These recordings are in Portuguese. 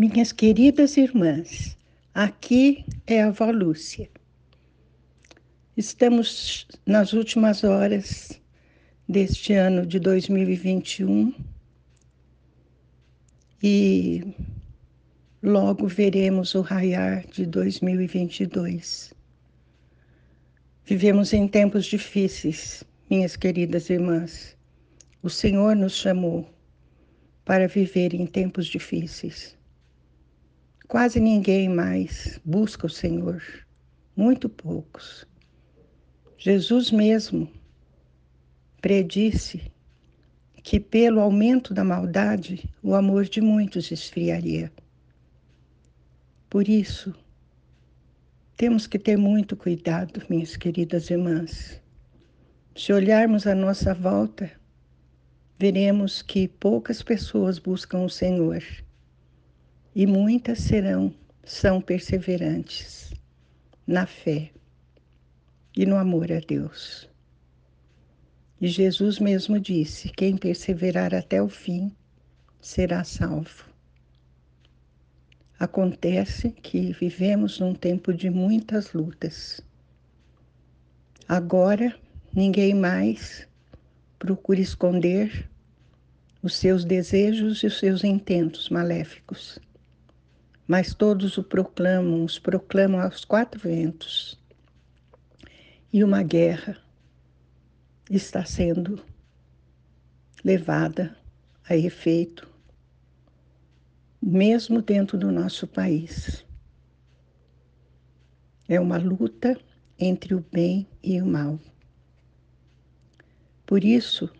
Minhas queridas irmãs, aqui é a avó Lúcia. Estamos nas últimas horas deste ano de 2021 e logo veremos o raiar de 2022. Vivemos em tempos difíceis, minhas queridas irmãs. O Senhor nos chamou para viver em tempos difíceis. Quase ninguém mais busca o Senhor, muito poucos. Jesus mesmo predisse que, pelo aumento da maldade, o amor de muitos esfriaria. Por isso, temos que ter muito cuidado, minhas queridas irmãs. Se olharmos à nossa volta, veremos que poucas pessoas buscam o Senhor e muitas serão, são perseverantes na fé e no amor a Deus. E Jesus mesmo disse: quem perseverar até o fim será salvo. Acontece que vivemos num tempo de muitas lutas. Agora, ninguém mais procura esconder os seus desejos e os seus intentos maléficos mas todos o proclamam, os proclamam aos quatro ventos. E uma guerra está sendo levada a efeito, mesmo dentro do nosso país. É uma luta entre o bem e o mal. Por isso,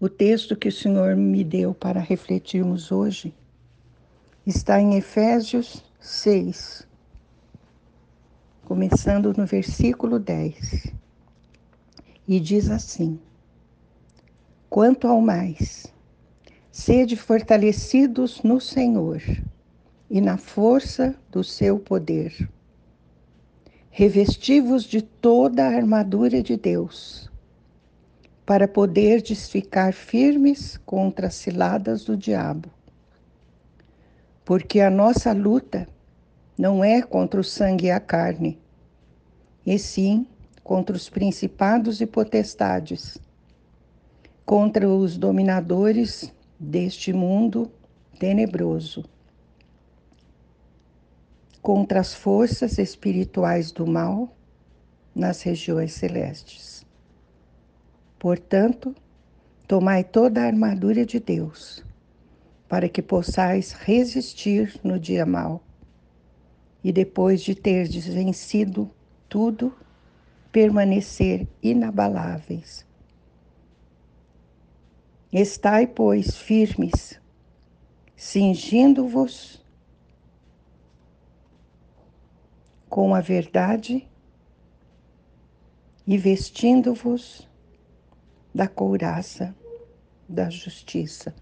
o texto que o Senhor me deu para refletirmos hoje está em Efésios 6, começando no versículo 10. E diz assim: Quanto ao mais, sede fortalecidos no Senhor e na força do seu poder. Revestivos de toda a armadura de Deus, para poderdes ficar firmes contra as ciladas do diabo porque a nossa luta não é contra o sangue e a carne, e sim contra os principados e potestades, contra os dominadores deste mundo tenebroso, contra as forças espirituais do mal nas regiões celestes. Portanto, tomai toda a armadura de Deus para que possais resistir no dia mau. E depois de terdes vencido tudo, permanecer inabaláveis. Estai, pois, firmes, cingindo-vos com a verdade e vestindo-vos da couraça da justiça.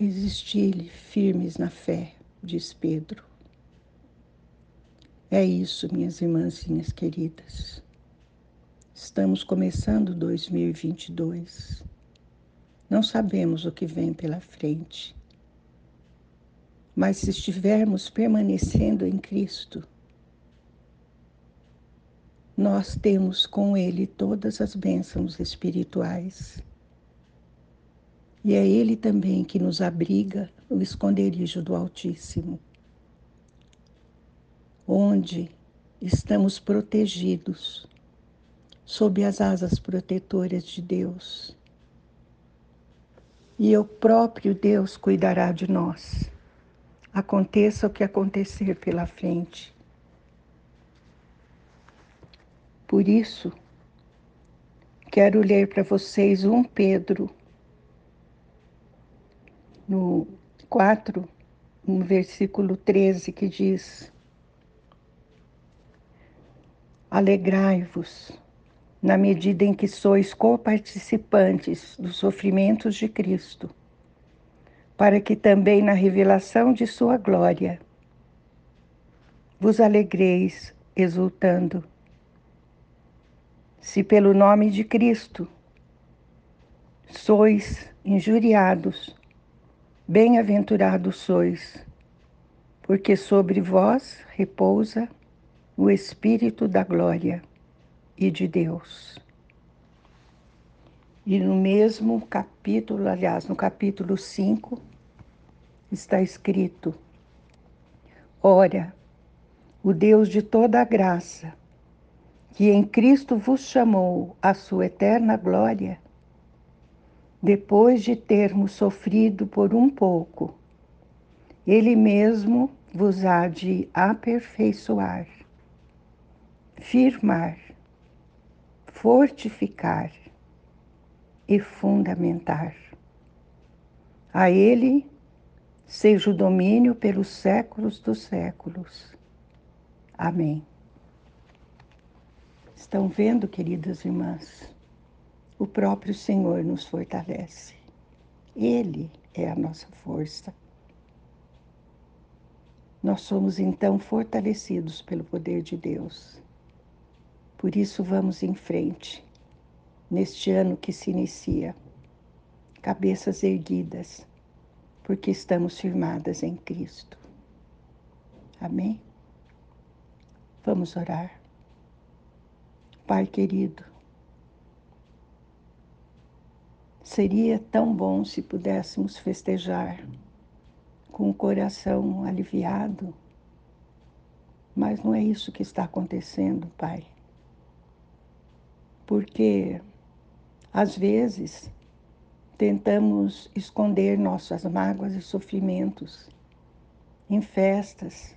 Resisti-lhe firmes na fé, diz Pedro. É isso, minhas irmãzinhas queridas. Estamos começando 2022. Não sabemos o que vem pela frente. Mas se estivermos permanecendo em Cristo, nós temos com Ele todas as bênçãos espirituais e é Ele também que nos abriga no esconderijo do Altíssimo, onde estamos protegidos sob as asas protetoras de Deus. E o próprio Deus cuidará de nós, aconteça o que acontecer pela frente. Por isso, quero ler para vocês um Pedro no 4, no versículo 13, que diz: Alegrai-vos na medida em que sois coparticipantes dos sofrimentos de Cristo, para que também na revelação de Sua glória vos alegreis exultando. Se pelo nome de Cristo sois injuriados Bem-aventurados sois, porque sobre vós repousa o Espírito da glória e de Deus. E no mesmo capítulo, aliás, no capítulo 5, está escrito: Ora, o Deus de toda a graça, que em Cristo vos chamou à sua eterna glória, depois de termos sofrido por um pouco, Ele mesmo vos há de aperfeiçoar, firmar, fortificar e fundamentar. A Ele seja o domínio pelos séculos dos séculos. Amém. Estão vendo, queridas irmãs? O próprio Senhor nos fortalece. Ele é a nossa força. Nós somos então fortalecidos pelo poder de Deus. Por isso, vamos em frente, neste ano que se inicia, cabeças erguidas, porque estamos firmadas em Cristo. Amém? Vamos orar. Pai querido, seria tão bom se pudéssemos festejar com o coração aliviado, mas não é isso que está acontecendo, Pai. Porque, às vezes, tentamos esconder nossas mágoas e sofrimentos em festas,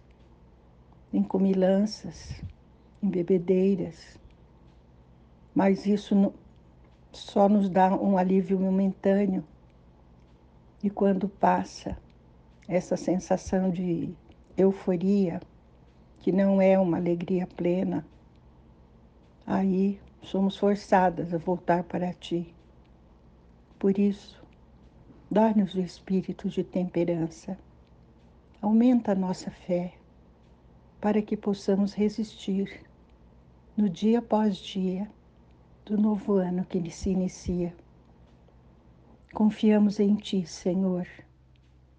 em comilanças, em bebedeiras, mas isso só nos dá um alívio momentâneo. E quando passa essa sensação de euforia, que não é uma alegria plena, aí somos forçadas a voltar para Ti por isso, dá-nos o espírito de temperança. Aumenta a nossa fé para que possamos resistir no dia após dia do novo ano que se inicia. Confiamos em Ti, Senhor,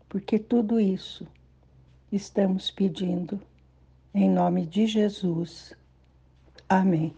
porque tudo isso estamos pedindo em nome de Jesus. Amém.